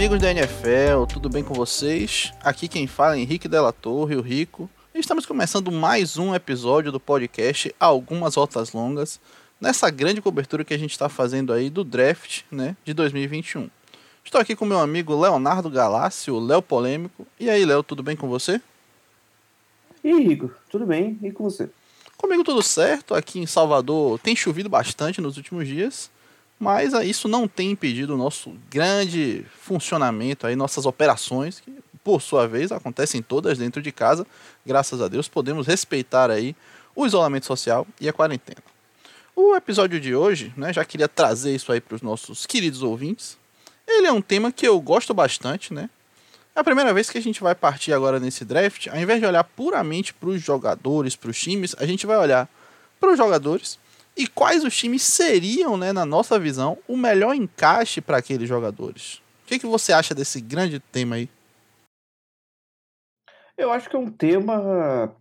Amigos da NFL, tudo bem com vocês? Aqui quem fala é Henrique Della Torre, o Rico. Estamos começando mais um episódio do podcast Algumas Rotas Longas, nessa grande cobertura que a gente está fazendo aí do draft né, de 2021. Estou aqui com meu amigo Leonardo Galácio, o Léo Polêmico. E aí, Léo, tudo bem com você? E aí, Rico, tudo bem? E com você? Comigo tudo certo. Aqui em Salvador tem chovido bastante nos últimos dias mas isso não tem impedido o nosso grande funcionamento, aí, nossas operações, que por sua vez acontecem todas dentro de casa. Graças a Deus podemos respeitar aí o isolamento social e a quarentena. O episódio de hoje, né, já queria trazer isso aí para os nossos queridos ouvintes. Ele é um tema que eu gosto bastante, né? É a primeira vez que a gente vai partir agora nesse draft, ao invés de olhar puramente para os jogadores, para os times, a gente vai olhar para os jogadores e quais os times seriam, né, na nossa visão, o melhor encaixe para aqueles jogadores? O que, que você acha desse grande tema aí? Eu acho que é um tema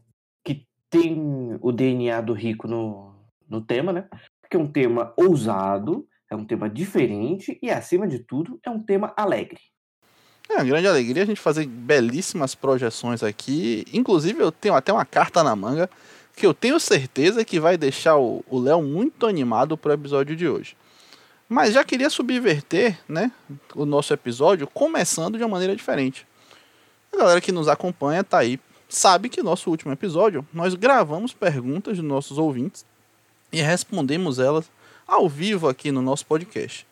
que tem o DNA do Rico no, no tema, né? Porque é um tema ousado, é um tema diferente e, acima de tudo, é um tema alegre. É uma grande alegria a gente fazer belíssimas projeções aqui. Inclusive, eu tenho até uma carta na manga que eu tenho certeza que vai deixar o Léo muito animado para o episódio de hoje. Mas já queria subverter né, o nosso episódio começando de uma maneira diferente. A galera que nos acompanha tá aí, sabe que nosso último episódio nós gravamos perguntas dos nossos ouvintes e respondemos elas ao vivo aqui no nosso podcast.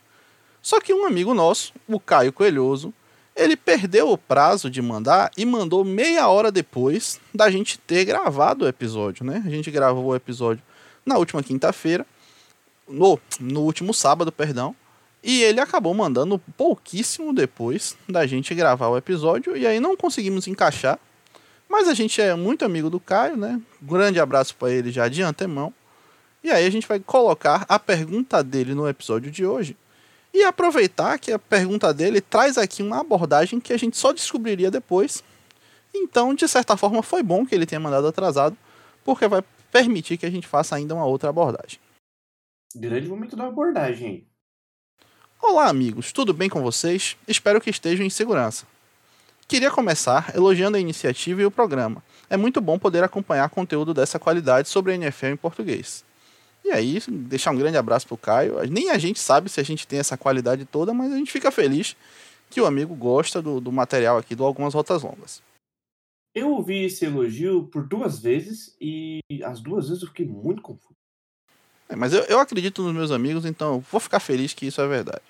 Só que um amigo nosso, o Caio Coelhoso, ele perdeu o prazo de mandar e mandou meia hora depois da gente ter gravado o episódio, né? A gente gravou o episódio na última quinta-feira, no, no último sábado, perdão, e ele acabou mandando pouquíssimo depois da gente gravar o episódio e aí não conseguimos encaixar. Mas a gente é muito amigo do Caio, né? Grande abraço para ele já de antemão. E aí a gente vai colocar a pergunta dele no episódio de hoje e aproveitar que a pergunta dele traz aqui uma abordagem que a gente só descobriria depois. Então, de certa forma, foi bom que ele tenha mandado atrasado, porque vai permitir que a gente faça ainda uma outra abordagem. Grande momento da abordagem. Olá, amigos, tudo bem com vocês? Espero que estejam em segurança. Queria começar elogiando a iniciativa e o programa. É muito bom poder acompanhar conteúdo dessa qualidade sobre a NFL em português. E aí, deixar um grande abraço pro Caio. Nem a gente sabe se a gente tem essa qualidade toda, mas a gente fica feliz que o amigo gosta do, do material aqui do Algumas Rotas Longas. Eu ouvi esse elogio por duas vezes e as duas vezes eu fiquei muito confuso. É, mas eu, eu acredito nos meus amigos, então vou ficar feliz que isso é verdade.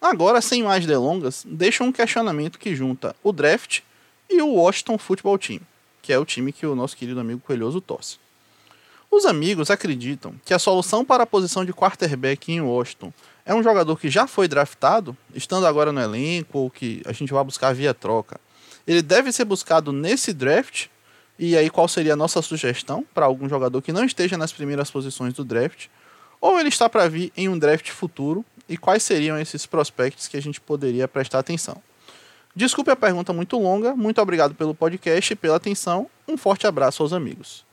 Agora, sem mais delongas, deixa um questionamento que junta o draft e o Washington Football Team, que é o time que o nosso querido amigo Coelhoso torce. Os amigos acreditam que a solução para a posição de quarterback em Washington é um jogador que já foi draftado, estando agora no elenco, ou que a gente vai buscar via troca. Ele deve ser buscado nesse draft, e aí qual seria a nossa sugestão para algum jogador que não esteja nas primeiras posições do draft, ou ele está para vir em um draft futuro, e quais seriam esses prospectos que a gente poderia prestar atenção. Desculpe a pergunta muito longa, muito obrigado pelo podcast e pela atenção, um forte abraço aos amigos.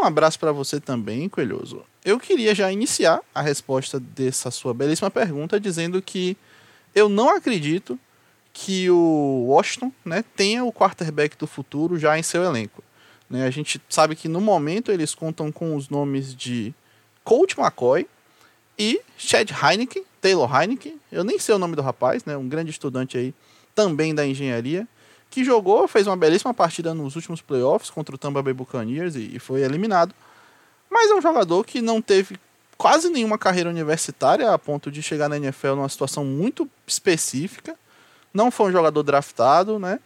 Um abraço para você também, Coelhoso. Eu queria já iniciar a resposta dessa sua belíssima pergunta dizendo que eu não acredito que o Washington né, tenha o quarterback do futuro já em seu elenco. Né, a gente sabe que no momento eles contam com os nomes de Colt McCoy e Chad Heineken, Taylor Heineken, eu nem sei o nome do rapaz, né, um grande estudante aí também da engenharia que jogou, fez uma belíssima partida nos últimos playoffs contra o Tampa Bay Buccaneers e, e foi eliminado. Mas é um jogador que não teve quase nenhuma carreira universitária a ponto de chegar na NFL numa situação muito específica. Não foi um jogador draftado, né?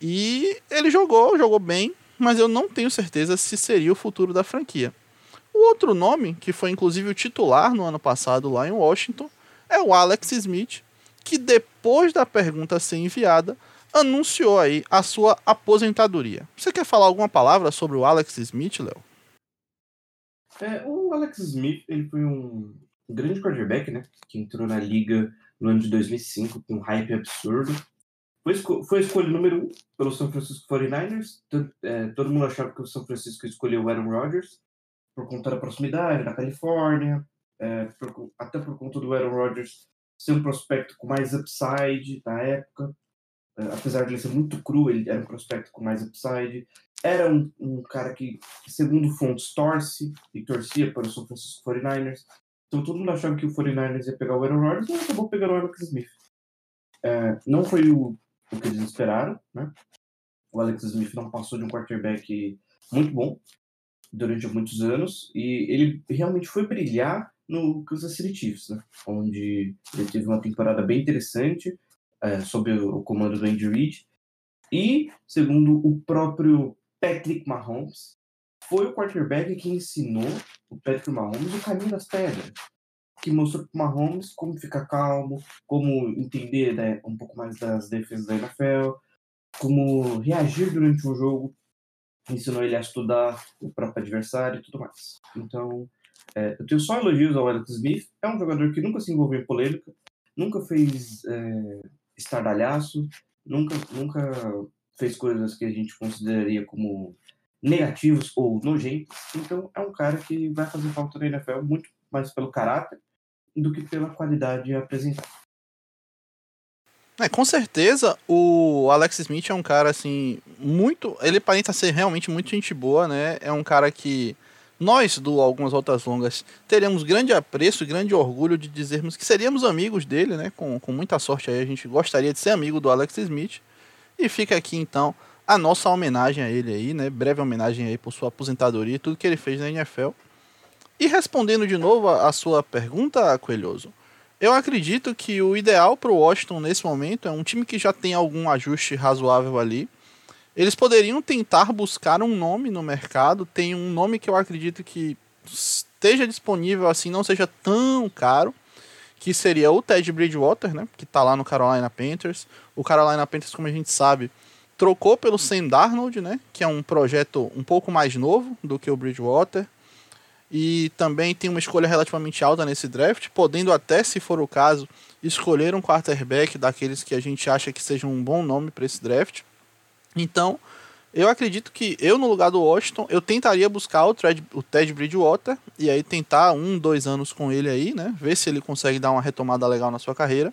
E ele jogou, jogou bem, mas eu não tenho certeza se seria o futuro da franquia. O outro nome, que foi inclusive o titular no ano passado lá em Washington, é o Alex Smith, que depois da pergunta ser enviada, anunciou aí a sua aposentadoria. Você quer falar alguma palavra sobre o Alex Smith, Léo? É, o Alex Smith ele foi um grande quarterback, né? Que entrou na liga no ano de 2005 com um hype absurdo. Foi, esco foi a escolha número um pelo São Francisco 49ers. Todo, é, todo mundo achava que o São Francisco escolheu o Aaron Rodgers por conta da proximidade, da Califórnia, é, por, até por conta do Aaron Rodgers ser um prospecto com mais upside na época. É, apesar de ele ser muito cru, ele era um prospecto com mais upside. Era um, um cara que, segundo fontes, torce e torcia para o São Francisco 49ers. Então todo mundo achava que o 49ers ia pegar o Aaron Rodgers e acabou pegando o Alex Smith. É, não foi o, o que eles esperaram, né? O Alex Smith não passou de um quarterback muito bom durante muitos anos e ele realmente foi brilhar no Kansas City Chiefs, né? onde ele teve uma temporada bem interessante é, sob o comando do Andy Reid e, segundo o próprio Patrick Mahomes, foi o quarterback que ensinou o Patrick Mahomes o caminho das pedras, que mostrou para o Mahomes como ficar calmo, como entender né, um pouco mais das defesas da NFL, como reagir durante um jogo, ensinou ele a estudar o próprio adversário e tudo mais. Então, é, eu tenho só elogios ao Alex Smith. É um jogador que nunca se envolveu em polêmica, nunca fez é, estardalhaço, nunca, nunca fez coisas que a gente consideraria como negativos ou nojentos. Então, é um cara que vai fazer falta na NFL muito mais pelo caráter do que pela qualidade apresentada. É, com certeza o Alex Smith é um cara assim muito, ele parece ser realmente muito gente boa, né? É um cara que nós do algumas outras longas teremos grande apreço e grande orgulho de dizermos que seríamos amigos dele, né? Com, com muita sorte aí a gente gostaria de ser amigo do Alex Smith. E fica aqui então a nossa homenagem a ele aí, né? Breve homenagem aí por sua aposentadoria e tudo que ele fez na NFL. E respondendo de novo a, a sua pergunta, Coelhoso, eu acredito que o ideal para o Washington nesse momento é um time que já tem algum ajuste razoável ali. Eles poderiam tentar buscar um nome no mercado. Tem um nome que eu acredito que esteja disponível assim, não seja tão caro, que seria o Ted Bridgewater, né, que está lá no Carolina Panthers. O Carolina Panthers, como a gente sabe, trocou pelo Sam Darnold, né, que é um projeto um pouco mais novo do que o Bridgewater e também tem uma escolha relativamente alta nesse draft, podendo até, se for o caso, escolher um quarterback daqueles que a gente acha que seja um bom nome para esse draft. Então, eu acredito que eu, no lugar do Washington, eu tentaria buscar o, Ted, o Ted Bridgewater e aí tentar um, dois anos com ele aí, né? Ver se ele consegue dar uma retomada legal na sua carreira.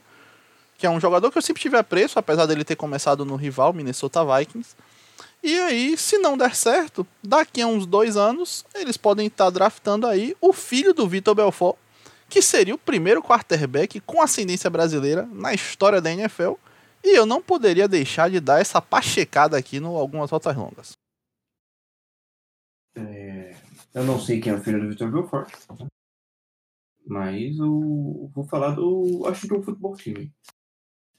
Que é um jogador que eu sempre tive apreço, apesar dele ter começado no rival Minnesota Vikings. E aí, se não der certo, daqui a uns dois anos, eles podem estar draftando aí o filho do Vitor Belfort, que seria o primeiro quarterback com ascendência brasileira na história da NFL. E eu não poderia deixar de dar essa pachecada aqui no Algumas Rotas Longas. É, eu não sei quem é o filho do Vitor Belfort, mas eu vou falar do Washington Football Team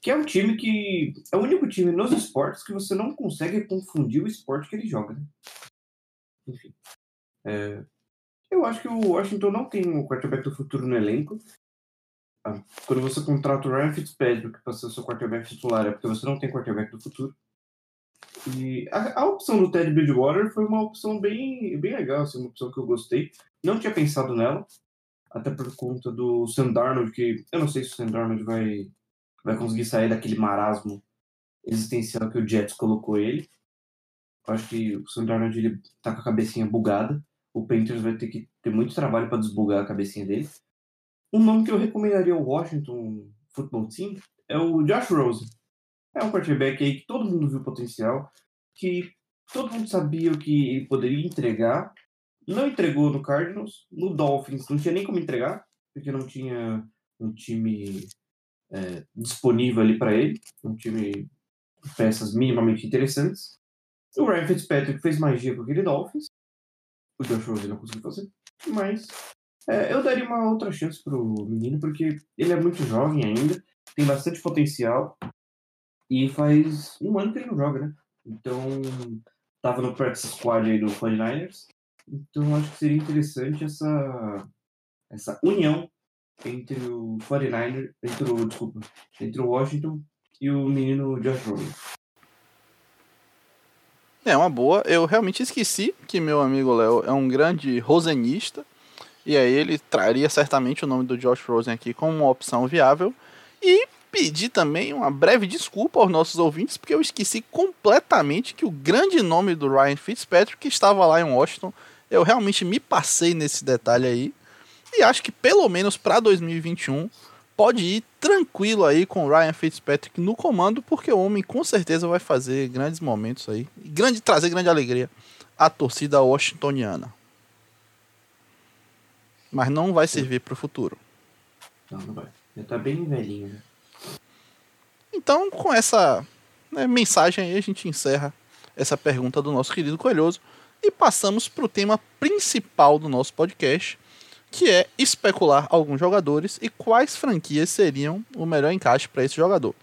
que é um time que é o único time nos esportes que você não consegue confundir o esporte que ele joga. Né? Enfim. É, eu acho que o Washington não tem um quarterback do futuro no elenco. Ah, quando você contrata o Ryan Fitzpatrick para ser o seu quarterback titular, é porque você não tem quarterback do futuro. E a, a, opção do Ted Bridgewater foi uma opção bem, bem legal, assim, uma opção que eu gostei. Não tinha pensado nela, até por conta do Sam Darnold, que eu não sei se o Sam Darnold vai vai conseguir sair daquele marasmo existencial que o Jets colocou ele. Eu acho que o Sam Darnold ele tá com a cabecinha bugada. O Panthers vai ter que ter muito trabalho para desbugar a cabecinha dele. Um nome que eu recomendaria ao Washington Football Team é o Josh Rosen. É um quarterback aí que todo mundo viu potencial, que todo mundo sabia o que ele poderia entregar. Não entregou no Cardinals, no Dolphins não tinha nem como entregar, porque não tinha um time é, disponível ali para ele, um time de peças minimamente interessantes. O Ryan Fitzpatrick fez magia com aquele Dolphins, o Josh Rosen não conseguiu fazer, mas é, eu daria uma outra chance pro menino, porque ele é muito jovem ainda, tem bastante potencial, e faz um ano que ele não joga, né? Então, tava no practice squad aí do 49ers, então acho que seria interessante essa, essa união entre o 49 entre o, desculpa, entre o Washington e o menino Josh Rosen. É uma boa. Eu realmente esqueci que meu amigo Léo é um grande rosenista. E aí ele traria certamente o nome do Josh Rosen aqui como uma opção viável. E pedir também uma breve desculpa aos nossos ouvintes, porque eu esqueci completamente que o grande nome do Ryan Fitzpatrick estava lá em Washington. Eu realmente me passei nesse detalhe aí. E acho que pelo menos para 2021 pode ir tranquilo aí com o Ryan Fitzpatrick no comando, porque o homem com certeza vai fazer grandes momentos aí, grande trazer grande alegria à torcida washingtoniana. Mas não vai servir para o futuro. Não, não vai. Já tá bem velhinho, né? Então, com essa né, mensagem aí, a gente encerra essa pergunta do nosso querido Coelhoso e passamos para o tema principal do nosso podcast, que é especular alguns jogadores e quais franquias seriam o melhor encaixe para esse jogador.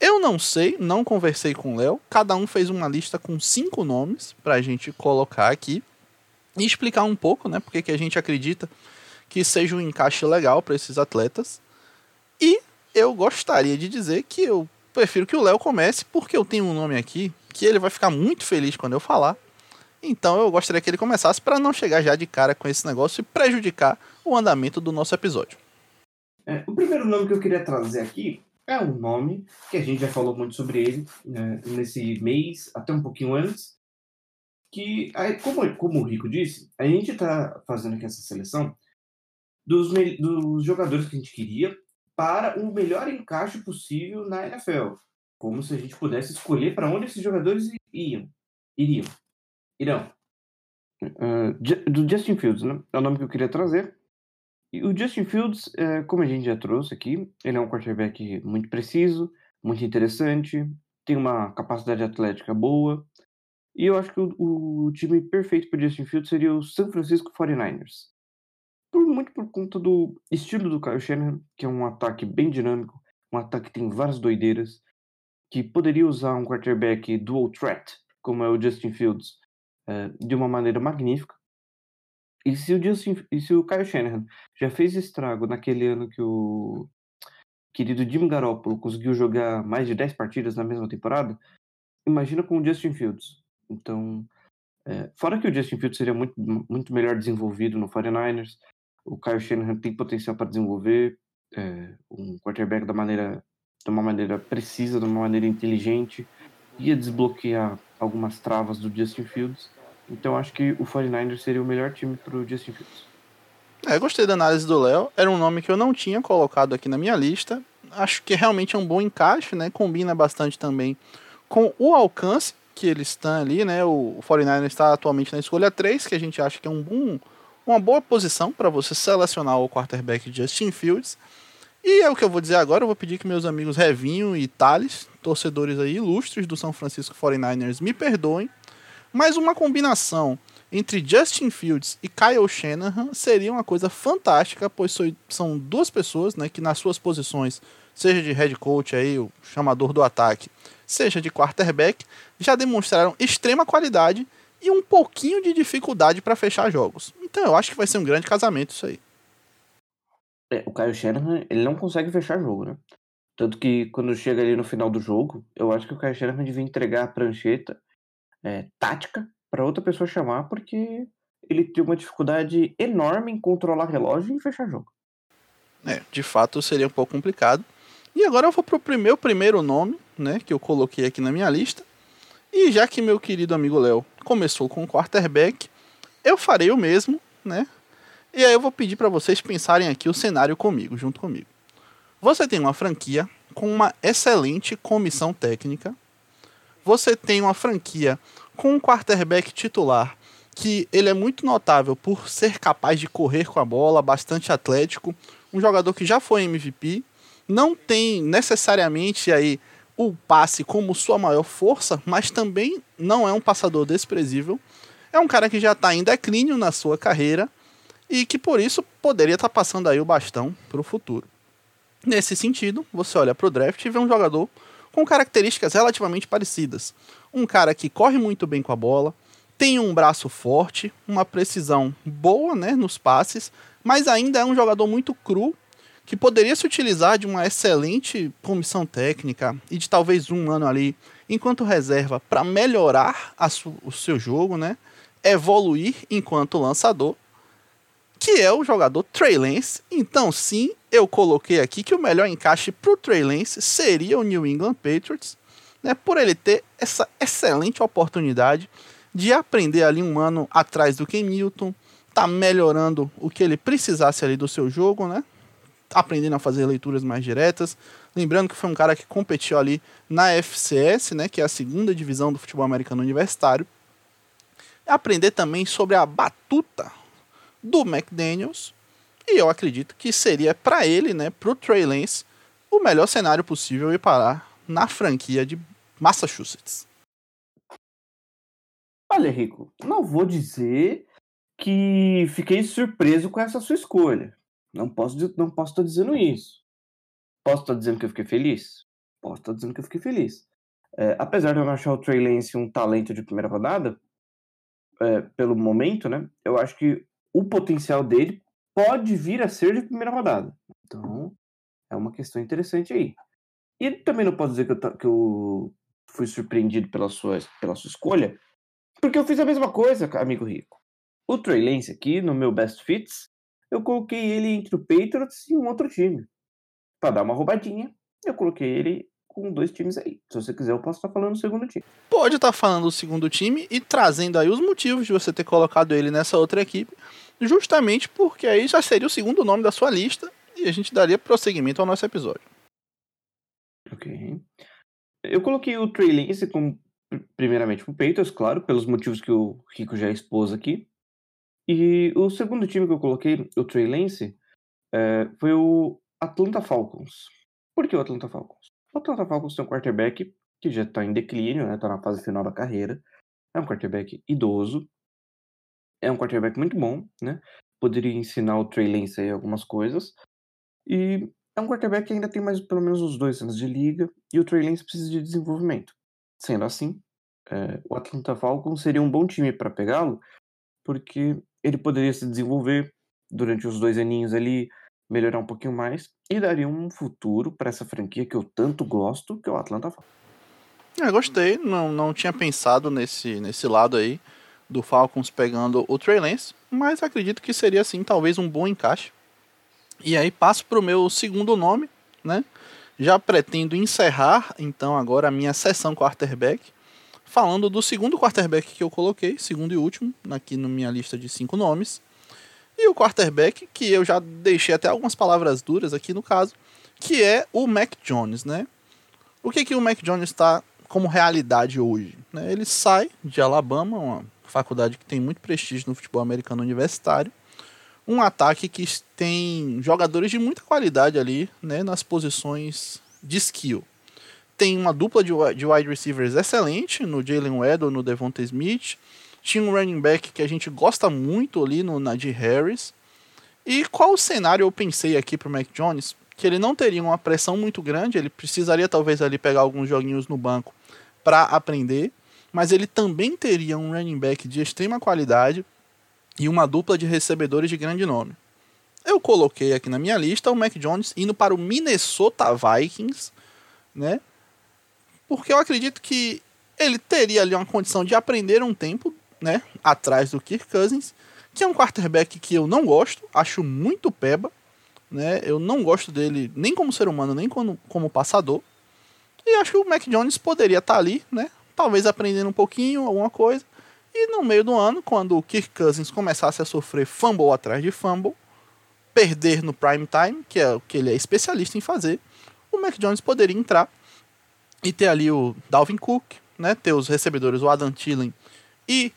Eu não sei, não conversei com o Léo, cada um fez uma lista com cinco nomes para a gente colocar aqui e explicar um pouco, né, porque que a gente acredita que seja um encaixe legal para esses atletas. E eu gostaria de dizer que eu prefiro que o Léo comece, porque eu tenho um nome aqui que ele vai ficar muito feliz quando eu falar. Então eu gostaria que ele começasse para não chegar já de cara com esse negócio e prejudicar o andamento do nosso episódio. É, o primeiro nome que eu queria trazer aqui é um nome que a gente já falou muito sobre ele né, nesse mês, até um pouquinho antes. Que, como, como o Rico disse, a gente está fazendo aqui essa seleção dos, dos jogadores que a gente queria para o melhor encaixe possível na NFL. Como se a gente pudesse escolher para onde esses jogadores iam. Iriam. Irão. Uh, do Justin Fields, né? É o nome que eu queria trazer. E o Justin Fields, é, como a gente já trouxe aqui, ele é um quarterback muito preciso, muito interessante, tem uma capacidade atlética boa. E eu acho que o, o time perfeito para Justin Fields seria o San Francisco 49ers. Por, muito por conta do estilo do Kyle Shanahan, que é um ataque bem dinâmico, um ataque que tem várias doideiras, que poderia usar um quarterback dual threat, como é o Justin Fields, é, de uma maneira magnífica. E se o Justin, e se o Kyle Shanahan já fez estrago naquele ano que o querido Jim Garoppolo conseguiu jogar mais de 10 partidas na mesma temporada, imagina com o Justin Fields. Então, é, fora que o Justin Fields seria muito, muito melhor desenvolvido no 49ers, o Kyle Shanahan tem potencial para desenvolver é, um quarterback da maneira, de uma maneira precisa, de uma maneira inteligente, ia desbloquear algumas travas do Justin Fields. Então acho que o 49ers seria o melhor time para o Justin Fields. É, gostei da análise do Léo. Era um nome que eu não tinha colocado aqui na minha lista. Acho que realmente é um bom encaixe, né? Combina bastante também com o alcance que eles estão ali, né? O 49ers está atualmente na escolha 3, que a gente acha que é um bom uma boa posição para você selecionar o quarterback Justin Fields. E é o que eu vou dizer agora, eu vou pedir que meus amigos Revinho e Thales, torcedores aí ilustres do São Francisco 49ers, me perdoem, mas uma combinação entre Justin Fields e Kyle Shanahan seria uma coisa fantástica, pois são duas pessoas né, que nas suas posições, seja de head coach aí, o chamador do ataque, seja de quarterback, já demonstraram extrema qualidade e um pouquinho de dificuldade para fechar jogos. Então eu acho que vai ser um grande casamento isso aí. É, o Kyle Shanahan, ele não consegue fechar jogo, né? Tanto que quando chega ali no final do jogo, eu acho que o Kyle Shanahan devia entregar a prancheta é, tática para outra pessoa chamar, porque ele tem uma dificuldade enorme em controlar relógio e fechar jogo. É, de fato seria um pouco complicado. E agora eu vou pro meu primeiro nome, né, que eu coloquei aqui na minha lista, e já que meu querido amigo Léo começou com o quarterback, eu farei o mesmo, né? E aí eu vou pedir para vocês pensarem aqui o cenário comigo, junto comigo. Você tem uma franquia com uma excelente comissão técnica. Você tem uma franquia com um quarterback titular que ele é muito notável por ser capaz de correr com a bola, bastante atlético, um jogador que já foi MVP, não tem necessariamente aí o passe como sua maior força, mas também não é um passador desprezível. É um cara que já está em declínio na sua carreira e que por isso poderia estar tá passando aí o bastão para o futuro. Nesse sentido, você olha para o draft e vê um jogador com características relativamente parecidas. Um cara que corre muito bem com a bola, tem um braço forte, uma precisão boa né, nos passes, mas ainda é um jogador muito cru que poderia se utilizar de uma excelente comissão técnica e de talvez um ano ali enquanto reserva para melhorar o seu jogo, né? Evoluir enquanto lançador, que é o jogador Trey Lance. Então, sim, eu coloquei aqui que o melhor encaixe para o Trey Lance seria o New England Patriots, né? Por ele ter essa excelente oportunidade de aprender ali um ano atrás do Ken Newton, tá melhorando o que ele precisasse ali do seu jogo, né? aprendendo a fazer leituras mais diretas. Lembrando que foi um cara que competiu ali na FCS, né, que é a segunda divisão do futebol americano universitário. Aprender também sobre a batuta do McDaniels. E eu acredito que seria para ele, né, pro Trey Lance, o melhor cenário possível ir parar na franquia de Massachusetts. Olha, Rico, não vou dizer que fiquei surpreso com essa sua escolha. Não posso não posso estar dizendo isso. Posso estar dizendo que eu fiquei feliz? Posso estar dizendo que eu fiquei feliz. É, apesar de eu não achar o Trey Lance um talento de primeira rodada, é, pelo momento, né? Eu acho que o potencial dele pode vir a ser de primeira rodada. Então, é uma questão interessante aí. E também não posso dizer que eu, que eu fui surpreendido pela sua, pela sua escolha, porque eu fiz a mesma coisa, amigo rico. O Trey Lance aqui, no meu Best Fits, eu coloquei ele entre o Patriots e um outro time. Para dar uma roubadinha, eu coloquei ele com dois times aí. Se você quiser, eu posso estar falando do segundo time. Pode estar falando do segundo time e trazendo aí os motivos de você ter colocado ele nessa outra equipe, justamente porque aí já seria o segundo nome da sua lista e a gente daria prosseguimento ao nosso episódio. Ok. Eu coloquei o Trey Lance como, primeiramente, o Patriots, claro, pelos motivos que o Rico já expôs aqui. E o segundo time que eu coloquei, o Trey Lance, é, foi o Atlanta Falcons. Por que o Atlanta Falcons? O Atlanta Falcons tem um quarterback que já está em declínio, né? Está na fase final da carreira. É um quarterback idoso. É um quarterback muito bom, né? Poderia ensinar o Trey Lance aí algumas coisas. E é um quarterback que ainda tem mais pelo menos uns dois anos de liga e o Trey Lance precisa de desenvolvimento. Sendo assim, é, o Atlanta Falcons seria um bom time para pegá-lo, porque ele poderia se desenvolver durante os dois aninhos ali, melhorar um pouquinho mais e daria um futuro para essa franquia que eu tanto gosto, que é o Atlanta Falcons. É, gostei, não, não tinha pensado nesse, nesse lado aí do Falcons pegando o Trey Lance, mas acredito que seria assim talvez um bom encaixe e aí passo para o meu segundo nome, né? Já pretendo encerrar então agora a minha sessão quarterback, falando do segundo quarterback que eu coloquei, segundo e último, aqui na minha lista de cinco nomes. E o quarterback que eu já deixei até algumas palavras duras aqui no caso, que é o Mac Jones, né? O que que o Mac Jones está como realidade hoje? Né? Ele sai de Alabama, uma faculdade que tem muito prestígio no futebol americano universitário, um ataque que tem jogadores de muita qualidade ali, né, nas posições de skill. Tem uma dupla de, de wide receivers excelente no Jalen Weddle, no Devonta Smith. Tinha um running back que a gente gosta muito ali no Najee Harris. E qual o cenário eu pensei aqui para o Mac Jones? Que ele não teria uma pressão muito grande, ele precisaria talvez ali pegar alguns joguinhos no banco para aprender, mas ele também teria um running back de extrema qualidade, e uma dupla de recebedores de grande nome. Eu coloquei aqui na minha lista o Mac Jones indo para o Minnesota Vikings, né? Porque eu acredito que ele teria ali uma condição de aprender um tempo, né, atrás do Kirk Cousins, que é um quarterback que eu não gosto, acho muito peba, né? Eu não gosto dele nem como ser humano, nem como, como passador. E acho que o Mac Jones poderia estar ali, né? Talvez aprendendo um pouquinho, alguma coisa e no meio do ano, quando o Kirk Cousins começasse a sofrer fumble atrás de fumble, perder no prime time, que é o que ele é especialista em fazer, o Mac Jones poderia entrar e ter ali o Dalvin Cook, né, ter os recebedores, o Adam Thielen e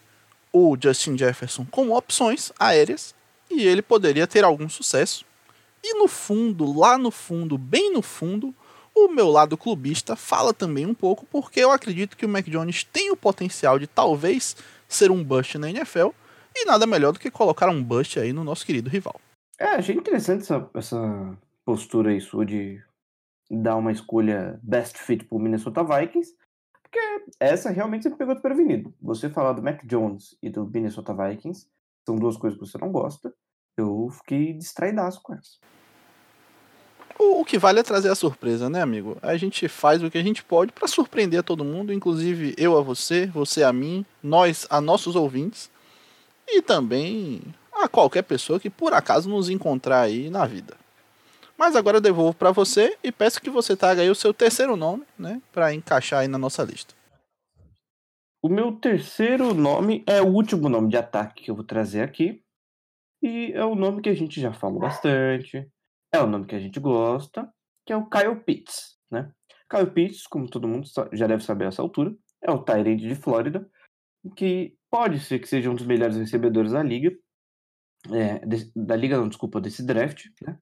o Justin Jefferson como opções aéreas, e ele poderia ter algum sucesso. E no fundo, lá no fundo, bem no fundo, o meu lado clubista fala também um pouco, porque eu acredito que o Mac Jones tem o potencial de talvez ser um bust na NFL. E nada melhor do que colocar um bust aí no nosso querido rival. É, achei interessante essa, essa postura aí sua de dar uma escolha best fit pro Minnesota Vikings. Porque essa realmente você pegou desprevenido. Você falar do Mac Jones e do Minnesota Vikings são duas coisas que você não gosta. Eu fiquei distraidaço com essa. O, o, que vale é trazer a surpresa, né, amigo? A gente faz o que a gente pode para surpreender todo mundo, inclusive eu a você, você a mim, nós a nossos ouvintes e também a qualquer pessoa que por acaso nos encontrar aí na vida. Mas agora eu devolvo para você e peço que você traga aí o seu terceiro nome, né, para encaixar aí na nossa lista. O meu terceiro nome é o último nome de ataque que eu vou trazer aqui. E é um nome que a gente já falou bastante é o nome que a gente gosta, que é o Kyle Pitts, né? Kyle Pitts, como todo mundo já deve saber essa altura, é o Tyrande de Flórida, que pode ser que seja um dos melhores recebedores da liga, é, de, da liga não, desculpa, desse draft, né?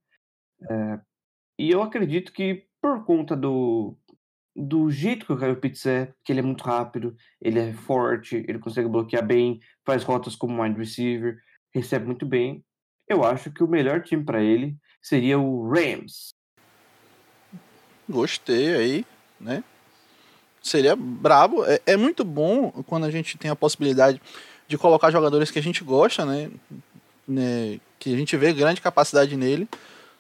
É, e eu acredito que por conta do, do jeito que o Kyle Pitts é, que ele é muito rápido, ele é forte, ele consegue bloquear bem, faz rotas como wide receiver, recebe muito bem. Eu acho que o melhor time para ele seria o Rams. Gostei aí, né? Seria brabo. É, é muito bom quando a gente tem a possibilidade de colocar jogadores que a gente gosta, né? né? Que a gente vê grande capacidade nele,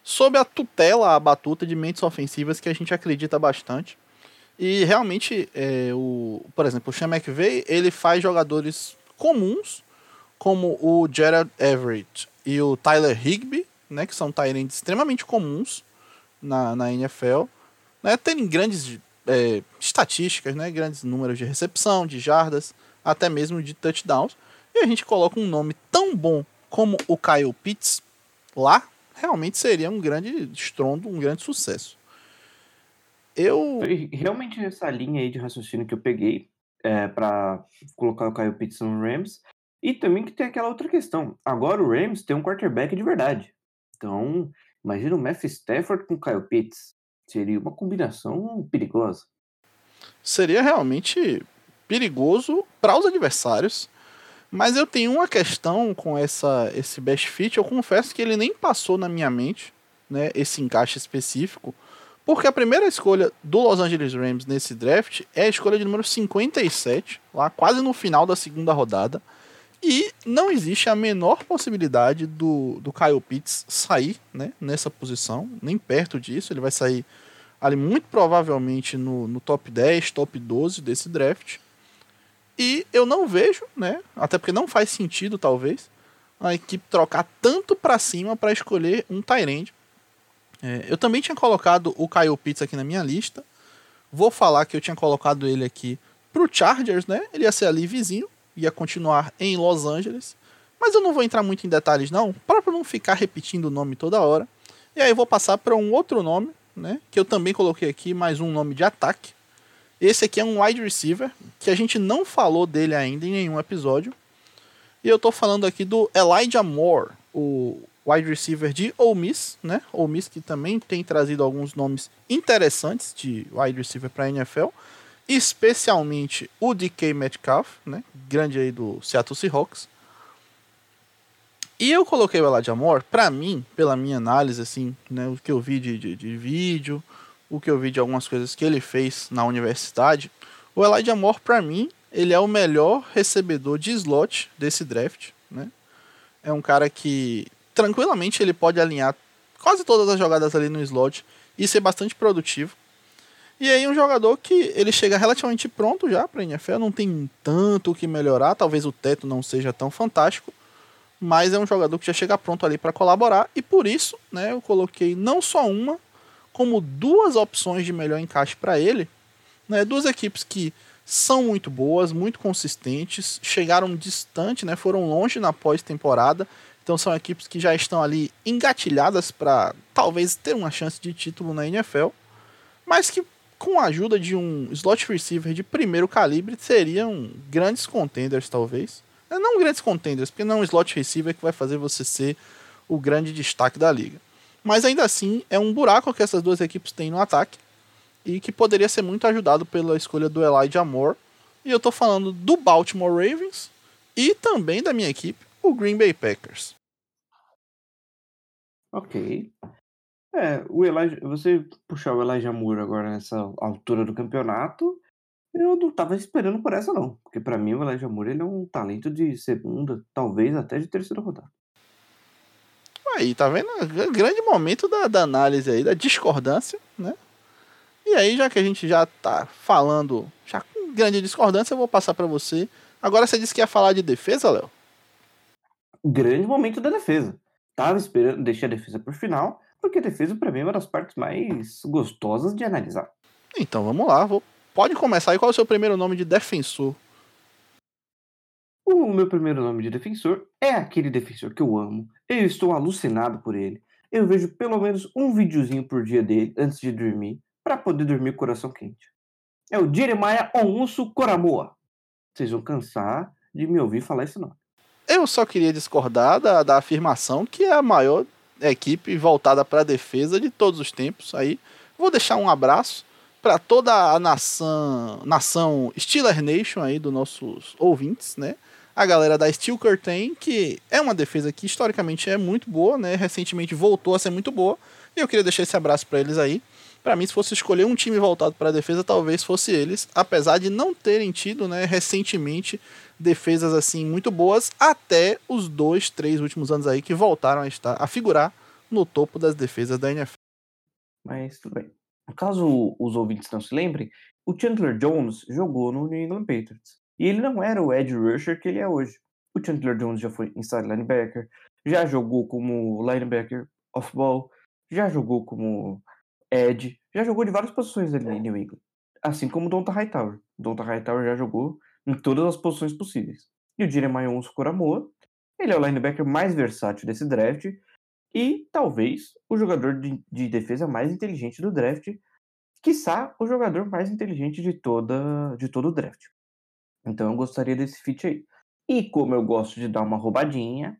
sob a tutela, a batuta de mentes ofensivas que a gente acredita bastante. E realmente, é, o, por exemplo, o Sean McVay, ele faz jogadores comuns, como o Jared Everett e o Tyler Higby, né, que são Tyrants extremamente comuns na, na NFL, né, terem grandes é, estatísticas, né, grandes números de recepção, de jardas, até mesmo de touchdowns, e a gente coloca um nome tão bom como o Kyle Pitts lá, realmente seria um grande estrondo, um grande sucesso. Eu. Realmente essa linha aí de raciocínio que eu peguei é, para colocar o Kyle Pitts no Rams. E também que tem aquela outra questão. Agora o Rams tem um quarterback de verdade. Então, imagina o Matthew Stafford com o Kyle Pitts. Seria uma combinação perigosa. Seria realmente perigoso para os adversários. Mas eu tenho uma questão com essa esse best fit. Eu confesso que ele nem passou na minha mente, né, esse encaixe específico. Porque a primeira escolha do Los Angeles Rams nesse draft é a escolha de número 57, lá quase no final da segunda rodada. E não existe a menor possibilidade do, do Kyle Pitts sair né, nessa posição, nem perto disso. Ele vai sair ali muito provavelmente no, no top 10, top 12 desse draft. E eu não vejo, né, até porque não faz sentido talvez, a equipe trocar tanto para cima para escolher um Tyrande é, eu também tinha colocado o Kyle Pitts aqui na minha lista. Vou falar que eu tinha colocado ele aqui pro Chargers, né? Ele ia ser ali vizinho, ia continuar em Los Angeles. Mas eu não vou entrar muito em detalhes, não, para não ficar repetindo o nome toda hora. E aí eu vou passar para um outro nome, né? Que eu também coloquei aqui, mais um nome de ataque. Esse aqui é um wide receiver, que a gente não falou dele ainda em nenhum episódio. E eu tô falando aqui do Elijah Moore, o wide receiver de Ole Miss, né? Ole Miss que também tem trazido alguns nomes interessantes de wide receiver para a NFL, especialmente o DK Metcalf, né? Grande aí do Seattle Seahawks. E eu coloquei o Elijah Moore, para mim, pela minha análise, assim, né? O que eu vi de, de, de vídeo, o que eu vi de algumas coisas que ele fez na universidade, o Elijah Moore, para mim, ele é o melhor recebedor de slot desse draft, né? É um cara que tranquilamente ele pode alinhar quase todas as jogadas ali no slot e ser bastante produtivo. E aí um jogador que ele chega relativamente pronto já para a NFL, não tem tanto o que melhorar, talvez o teto não seja tão fantástico, mas é um jogador que já chega pronto ali para colaborar e por isso, né, eu coloquei não só uma, como duas opções de melhor encaixe para ele, né, duas equipes que são muito boas, muito consistentes, chegaram distante, né, foram longe na pós-temporada então são equipes que já estão ali engatilhadas para talvez ter uma chance de título na NFL, mas que com a ajuda de um slot receiver de primeiro calibre seriam grandes contenders talvez. Não grandes contenders, porque não é um slot receiver que vai fazer você ser o grande destaque da liga. Mas ainda assim é um buraco que essas duas equipes têm no ataque e que poderia ser muito ajudado pela escolha do Elijah Moore. E eu estou falando do Baltimore Ravens e também da minha equipe, o Green Bay Packers. Ok. É, o Elijah, você puxar o Elijah Moore agora nessa altura do campeonato, eu não tava esperando por essa não, porque para mim o Elijah Moore ele é um talento de segunda, talvez até de terceira rodada. Aí, tá vendo? Grande momento da, da análise aí, da discordância, né? E aí, já que a gente já tá falando, já com grande discordância, eu vou passar para você. Agora você disse que ia falar de defesa, Léo? Grande momento da defesa. Tava esperando, deixei a defesa por final, porque a defesa para mim é uma das partes mais gostosas de analisar. Então vamos lá, vou... pode começar aí. Qual é o seu primeiro nome de defensor? O meu primeiro nome de defensor é aquele defensor que eu amo. Eu estou alucinado por ele. eu vejo pelo menos um videozinho por dia dele antes de dormir, para poder dormir com o coração quente. É o Jeremiah Onwusu Koramoa. Vocês vão cansar de me ouvir falar esse nome. Eu só queria discordar da, da afirmação que é a maior equipe voltada para a defesa de todos os tempos. Aí vou deixar um abraço para toda a nação, nação Steeler Nation aí dos nossos ouvintes, né? A galera da Steel Curtain, que é uma defesa que historicamente é muito boa, né? Recentemente voltou a ser muito boa. E eu queria deixar esse abraço para eles aí. Para mim, se fosse escolher um time voltado para a defesa, talvez fosse eles, apesar de não terem tido, né, recentemente defesas assim muito boas até os dois, três últimos anos aí que voltaram a estar a figurar no topo das defesas da NFL. Mas tudo bem. Caso os ouvintes não se lembrem, o Chandler Jones jogou no New England Patriots. E ele não era o edge rusher que ele é hoje. O Chandler Jones já foi inside linebacker, já jogou como linebacker off-ball, já jogou como edge, já jogou de várias posições ali em New England. Assim como o Donta Hightower. Donta Hightower já jogou em todas as posições possíveis. E o Jeremiah Onso ele é o linebacker mais versátil desse draft e talvez o jogador de, de defesa mais inteligente do draft, quiçá o jogador mais inteligente de, toda, de todo o draft. Então eu gostaria desse fit aí. E como eu gosto de dar uma roubadinha,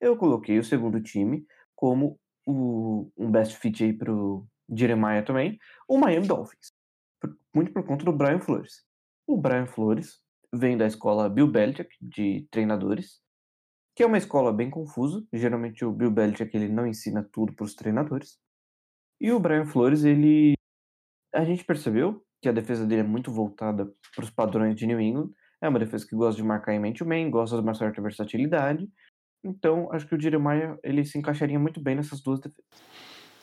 eu coloquei o segundo time como o, um best fit aí pro Jeremiah também, o Miami Dolphins. Muito por conta do Brian Flores. O Brian Flores vem da escola Bill Belichick de treinadores que é uma escola bem confusa. Geralmente o Bill Belichick ele não ensina tudo para os treinadores. E o Brian Flores, ele a gente percebeu que a defesa dele é muito voltada para os padrões de New England. É uma defesa que gosta de marcar em mente o man, gosta de uma certa versatilidade. Então, acho que o Jeremiah ele se encaixaria muito bem nessas duas defesas.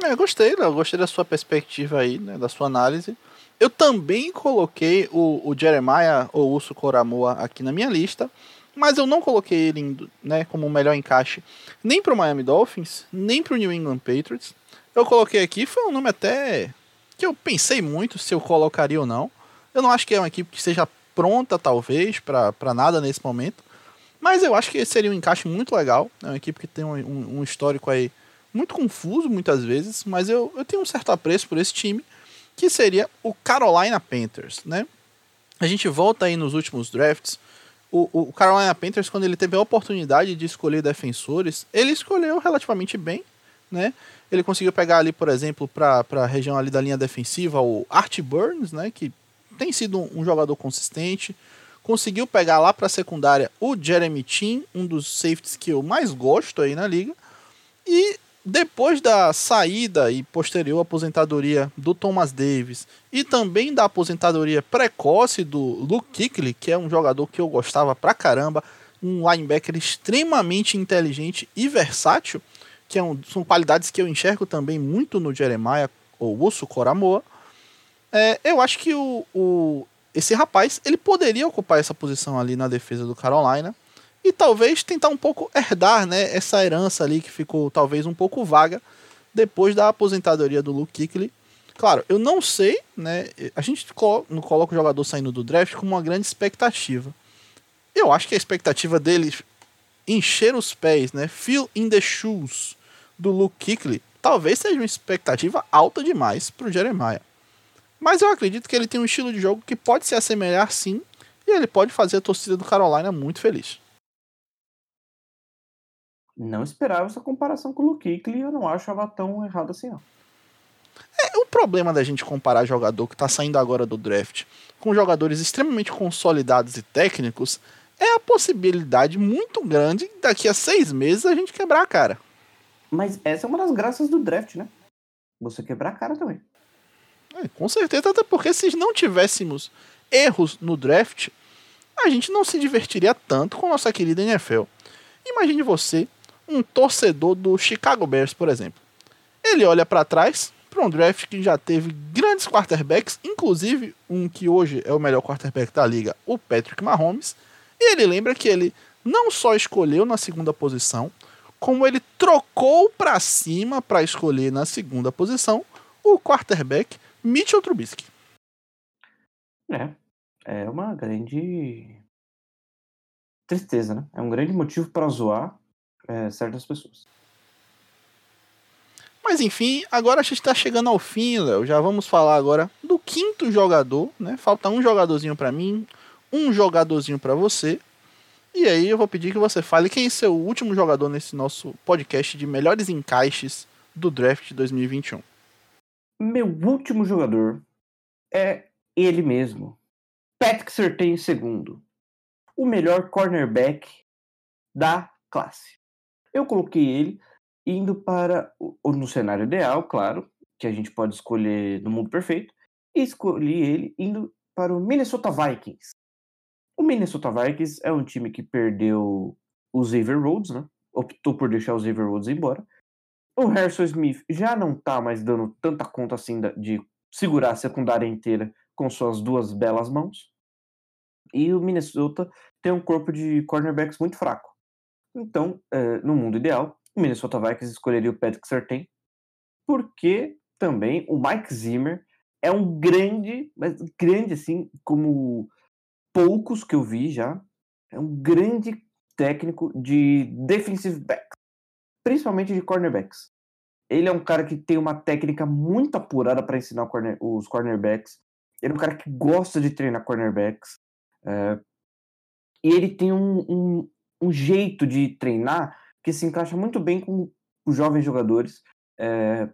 É, eu gostei, eu gostei da sua perspectiva aí, né, da sua análise. Eu também coloquei o, o Jeremiah ou Urso Coramoa aqui na minha lista mas eu não coloquei ele né, como o melhor encaixe nem para o Miami Dolphins, nem para o New England Patriots. Eu coloquei aqui, foi um nome até que eu pensei muito se eu colocaria ou não. Eu não acho que é uma equipe que seja pronta, talvez, para nada nesse momento. Mas eu acho que seria um encaixe muito legal. É uma equipe que tem um, um, histórico aí muito confuso muitas vezes, mas eu, eu tenho um certo apreço por esse time, que seria o Carolina Panthers, né? A gente volta aí nos últimos drafts o, o Carolina Panthers, quando ele teve a oportunidade de escolher defensores, ele escolheu relativamente bem, né? Ele conseguiu pegar ali, por exemplo, para a região ali da linha defensiva, o Art Burns, né? Que tem sido um, jogador consistente. Conseguiu pegar lá para a secundária o Jeremy Chin, um dos safeties que eu mais gosto aí na liga. E depois da saída e posterior aposentadoria do Thomas Davis e também da aposentadoria precoce do Luke Kuechly, que é um jogador que eu gostava pra caramba, um linebacker extremamente inteligente e versátil, que é um, são qualidades que eu enxergo também muito no Jeremiah ou Uso Coramoa. É, eu acho que o, o, esse rapaz ele poderia ocupar essa posição ali na defesa do Carolina e talvez tentar um pouco herdar né, essa herança ali que ficou talvez um pouco vaga depois da aposentadoria do Luke Kuechly. Claro, eu não sei, né? A gente não coloca o jogador saindo do draft como uma grande expectativa. Eu acho que a expectativa dele encher os pés, né? Feel in the shoes do Luke Kuechly, talvez seja uma expectativa alta demais para o Jeremiah. Mas eu acredito que ele tem um estilo de jogo que pode se assemelhar sim, e ele pode fazer a torcida do Carolina muito feliz. Não esperava essa comparação com o Luke Kuechly, eu não acho ela tão errada assim, não. É, o problema da gente comparar jogador que está saindo agora do draft com jogadores extremamente consolidados e técnicos é a possibilidade muito grande daqui a seis meses a gente quebrar a cara. Mas essa é uma das graças do draft, né? Você quebrar a cara também. É, com certeza, até porque se não tivéssemos erros no draft, a gente não se divertiria tanto com a nossa querida NFL. Imagine você um torcedor do Chicago Bears, por exemplo. Ele olha para trás para um draft que já teve grandes quarterbacks, inclusive um que hoje é o melhor quarterback da liga, o Patrick Mahomes, e ele lembra que ele não só escolheu na segunda posição, como ele trocou para cima para escolher na segunda posição o quarterback Mitchell Trubisky. É, é uma grande tristeza, né? É um grande motivo para zoar é, certas pessoas. Mas enfim, agora a gente está chegando ao fim, Léo. Já vamos falar agora do quinto jogador, né? Falta um jogadorzinho para mim, um jogadorzinho para você. E aí eu vou pedir que você fale quem é seu último jogador nesse nosso podcast de melhores encaixes do draft de 2021. Meu último jogador é ele mesmo. Patrick Surtain segundo. O melhor cornerback da classe. Eu coloquei ele indo para no cenário ideal, claro, que a gente pode escolher no mundo perfeito, e escolhi ele indo para o Minnesota Vikings. O Minnesota Vikings é um time que perdeu o Xavier Rhodes, né? Optou por deixar o Xavier Rhodes embora. O Harrison Smith já não tá mais dando tanta conta assim de segurar a secundária inteira com suas duas belas mãos. E o Minnesota tem um corpo de cornerbacks muito fraco. Então, é, no mundo ideal, o Minnesota Vikings escolheria o Patrick Surtain, porque também o Mike Zimmer é um grande, mas grande assim, como poucos que eu vi já, é um grande técnico de defensive backs, principalmente de cornerbacks. Ele é um cara que tem uma técnica muito apurada para ensinar corner, os cornerbacks. Ele é um cara que gosta de treinar cornerbacks. É, e ele tem um, um, um, jeito de treinar que se encaixa muito bem com os jovens jogadores. É,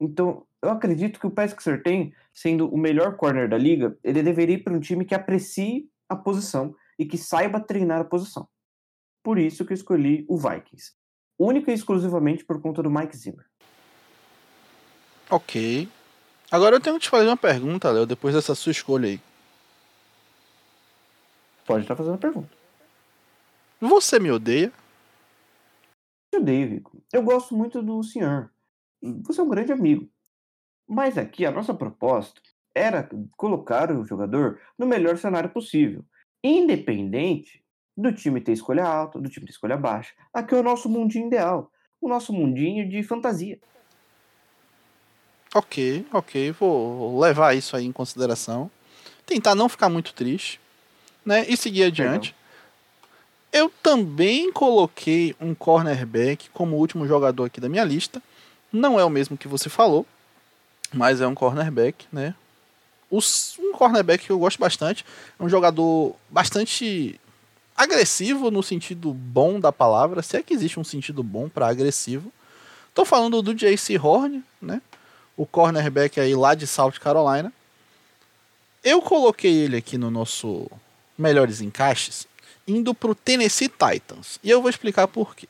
então, eu acredito que o Patrick Surtain, sendo o melhor corner da liga, ele deveria ir para um time que aprecie a posição e que saiba treinar a posição. Por isso que eu escolhi o Vikings. Única e exclusivamente por conta do Mike Zimmer. Ok. Agora eu tenho que te fazer uma pergunta, Léo, depois dessa sua escolha aí. Pode estar fazendo a pergunta. Você me odeia? Eu odeio, Rico. Eu gosto muito do senhor. Você é um grande amigo. Mas aqui a nossa proposta era colocar o jogador no melhor cenário possível, independente do time ter escolha alta, do time ter escolha baixa. Aqui é o nosso mundinho ideal, o nosso mundinho de fantasia. Ok, ok, vou levar isso aí em consideração. Tentar não ficar muito triste, né? E seguir adiante. Eu também coloquei um cornerback como último jogador aqui da minha lista. Não é o mesmo que você falou, mas é um cornerback, né? Um cornerback que eu gosto bastante. É um jogador bastante agressivo no sentido bom da palavra, se é que existe um sentido bom para agressivo. Tô falando do JC Horn, né? O cornerback aí lá de South Carolina. Eu coloquei ele aqui no nosso melhores encaixes, indo para o Tennessee Titans. E eu vou explicar por quê.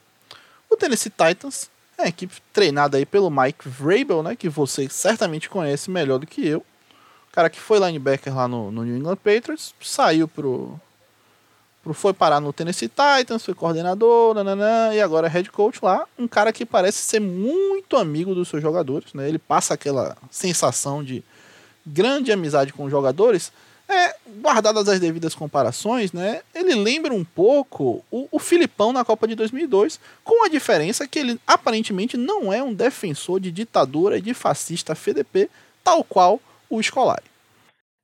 O Tennessee Titans é a equipe treinada aí pelo Mike Vrabel, né, que você certamente conhece melhor do que eu cara que foi linebacker lá no, no New England Patriots, saiu pro, pro. Foi parar no Tennessee Titans, foi coordenador, nananã, e agora é head coach lá. Um cara que parece ser muito amigo dos seus jogadores, né? Ele passa aquela sensação de grande amizade com os jogadores. É, guardadas as devidas comparações, né? Ele lembra um pouco o, o Filipão na Copa de 2002, com a diferença que ele aparentemente não é um defensor de ditadura e de fascista FDP, tal qual o escolar.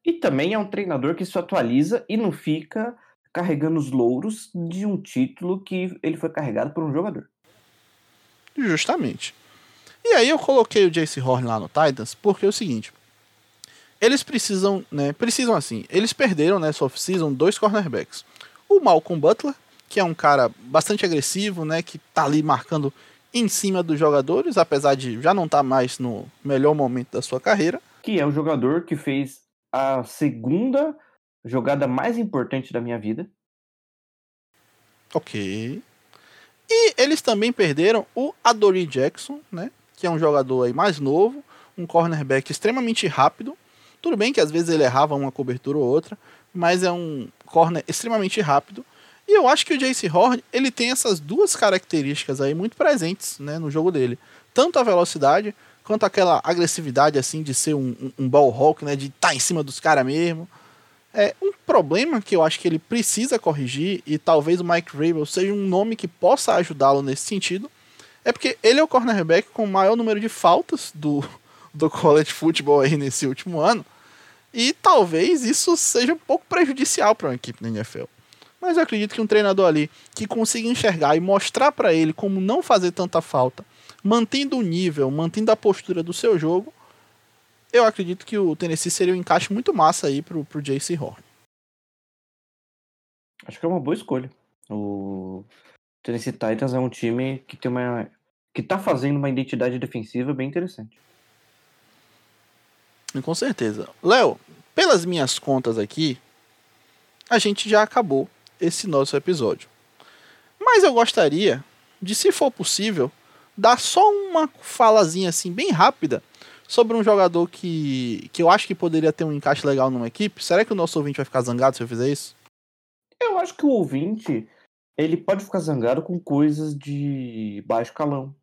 E também é um treinador que se atualiza e não fica carregando os louros de um título que ele foi carregado por um jogador. Justamente. E aí eu coloquei o Jace Horn lá no Titans porque é o seguinte. Eles precisam, né? Precisam assim. Eles perderam nessa off-season dois cornerbacks. O Malcolm Butler, que é um cara bastante agressivo, né? Que tá ali marcando em cima dos jogadores, apesar de já não estar tá mais no melhor momento da sua carreira que é o jogador que fez a segunda jogada mais importante da minha vida. Ok. E eles também perderam o Adoree Jackson, né? Que é um jogador aí mais novo, um cornerback extremamente rápido. Tudo bem que às vezes ele errava uma cobertura ou outra, mas é um corner extremamente rápido. E eu acho que o Jace Horn, ele tem essas duas características aí muito presentes, né, no jogo dele. Tanto a velocidade quanto aquela agressividade assim de ser um, um, um ball hawk, né, de estar tá em cima dos caras mesmo. É um problema que eu acho que ele precisa corrigir e talvez o Mike Rabel seja um nome que possa ajudá-lo nesse sentido. É porque ele é o cornerback com o maior número de faltas do, do college football aí nesse último ano. E talvez isso seja um pouco prejudicial para uma equipe da NFL. Mas eu acredito que um treinador ali que consiga enxergar e mostrar para ele como não fazer tanta falta mantendo o nível, mantendo a postura do seu jogo, eu acredito que o Tennessee seria um encaixe muito massa aí pro, pro JC Horn. Acho que é uma boa escolha. O Tennessee Titans é um time que tem uma que tá fazendo uma identidade defensiva bem interessante. Com certeza. Léo, pelas minhas contas aqui, a gente já acabou esse nosso episódio. Mas eu gostaria de, se for possível, dar só uma falazinha assim bem rápida sobre um jogador que, que eu acho que poderia ter um encaixe legal numa equipe. Será que o nosso ouvinte vai ficar zangado se eu fizer isso? Eu acho que o ouvinte ele pode ficar zangado com coisas de baixo calão,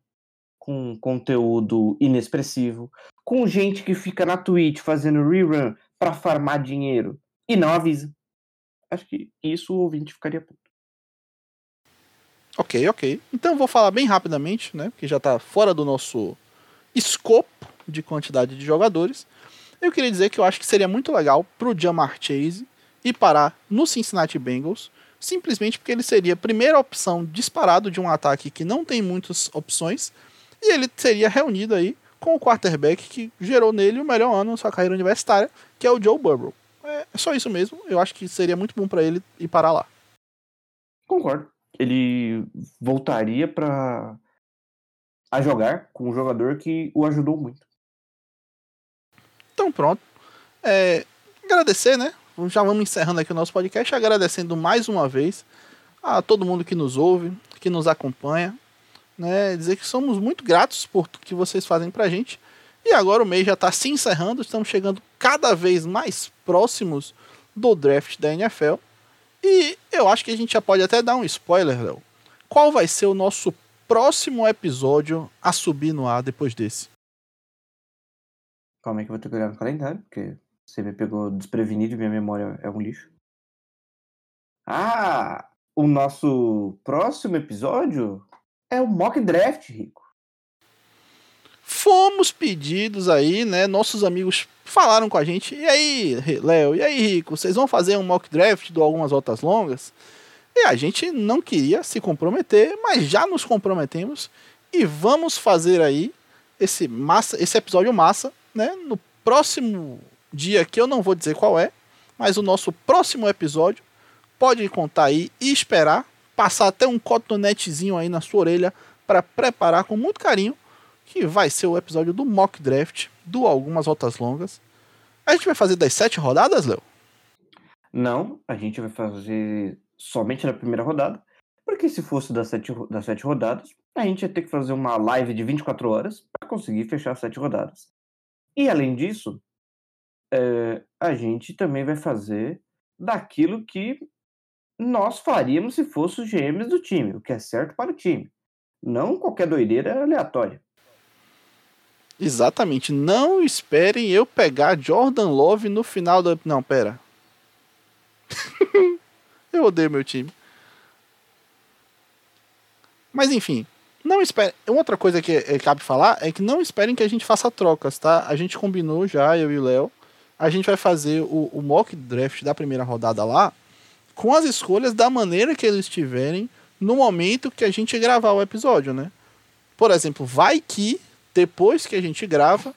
com conteúdo inexpressivo, com gente que fica na Twitch fazendo rerun para farmar dinheiro e não avisa. Acho que isso o ouvinte ficaria puto. Ok, ok. Então vou falar bem rapidamente, né? Porque já está fora do nosso escopo de quantidade de jogadores. Eu queria dizer que eu acho que seria muito legal pro Jamar Chase e parar no Cincinnati Bengals, simplesmente porque ele seria a primeira opção disparado de um ataque que não tem muitas opções, e ele seria reunido aí com o quarterback que gerou nele o melhor ano na sua carreira universitária, que é o Joe Burrow. É, é só isso mesmo, eu acho que seria muito bom para ele ir parar lá. Concordo. Ele voltaria para a jogar com um jogador que o ajudou muito. Então pronto. É, agradecer, né? Já vamos encerrando aqui o nosso podcast, agradecendo mais uma vez a todo mundo que nos ouve, que nos acompanha. Né? Dizer que somos muito gratos por tudo que vocês fazem pra gente. E agora o mês já está se encerrando, estamos chegando cada vez mais próximos do draft da NFL. E eu acho que a gente já pode até dar um spoiler, Léo. Qual vai ser o nosso próximo episódio a subir no ar depois desse? Calma aí que eu vou ter que olhar no calendário, porque você me pegou desprevenido e minha memória é um lixo. Ah! O nosso próximo episódio é o mock draft, Rico. Fomos pedidos aí, né? Nossos amigos falaram com a gente. E aí, Léo, e aí, Rico, vocês vão fazer um mock draft de algumas voltas longas? E a gente não queria se comprometer, mas já nos comprometemos e vamos fazer aí esse massa, esse episódio massa, né? No próximo dia que eu não vou dizer qual é, mas o nosso próximo episódio pode contar aí e esperar passar até um cotonetezinho aí na sua orelha para preparar com muito carinho que vai ser o episódio do mock draft do algumas rotas longas. A gente vai fazer das sete rodadas, Léo? Não, a gente vai fazer somente na primeira rodada, porque se fosse das sete, das sete rodadas, a gente ia ter que fazer uma live de 24 horas para conseguir fechar as sete rodadas. E além disso, é, a gente também vai fazer daquilo que nós faríamos se fosse os GMs do time, o que é certo para o time. Não qualquer doideira aleatória. Exatamente. Não esperem eu pegar Jordan Love no final da. Não, pera. eu odeio meu time. Mas enfim, não espere. Outra coisa que é, cabe falar é que não esperem que a gente faça trocas, tá? A gente combinou já, eu e o Léo. A gente vai fazer o, o mock draft da primeira rodada lá com as escolhas da maneira que eles estiverem no momento que a gente gravar o episódio, né? Por exemplo, vai que depois que a gente grava,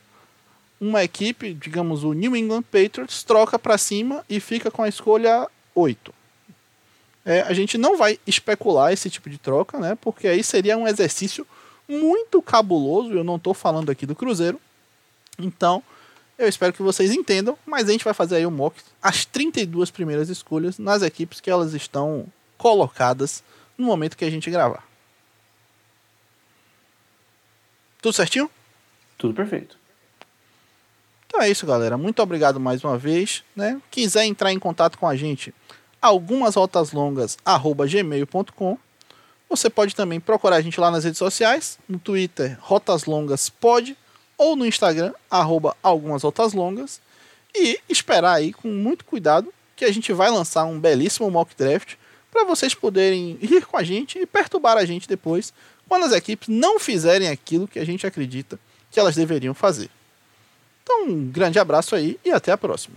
uma equipe, digamos o New England Patriots, troca para cima e fica com a escolha 8. É, a gente não vai especular esse tipo de troca, né? Porque aí seria um exercício muito cabuloso. Eu não estou falando aqui do Cruzeiro. Então, eu espero que vocês entendam. Mas a gente vai fazer aí o um mock, as 32 primeiras escolhas nas equipes que elas estão colocadas no momento que a gente gravar. Tudo certinho? Tudo perfeito. Então é isso, galera. Muito obrigado mais uma vez. Né? Quiser entrar em contato com a gente, algumas rotas longas, gmail.com. Você pode também procurar a gente lá nas redes sociais, no Twitter, Rotas Longas Pod, ou no Instagram, arroba algumas rotas longas. E esperar aí com muito cuidado que a gente vai lançar um belíssimo mock draft para vocês poderem rir com a gente e perturbar a gente depois quando as equipes não fizerem aquilo que a gente acredita que elas deveriam fazer. Então, um grande abraço aí e até a próxima.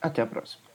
Até a próxima.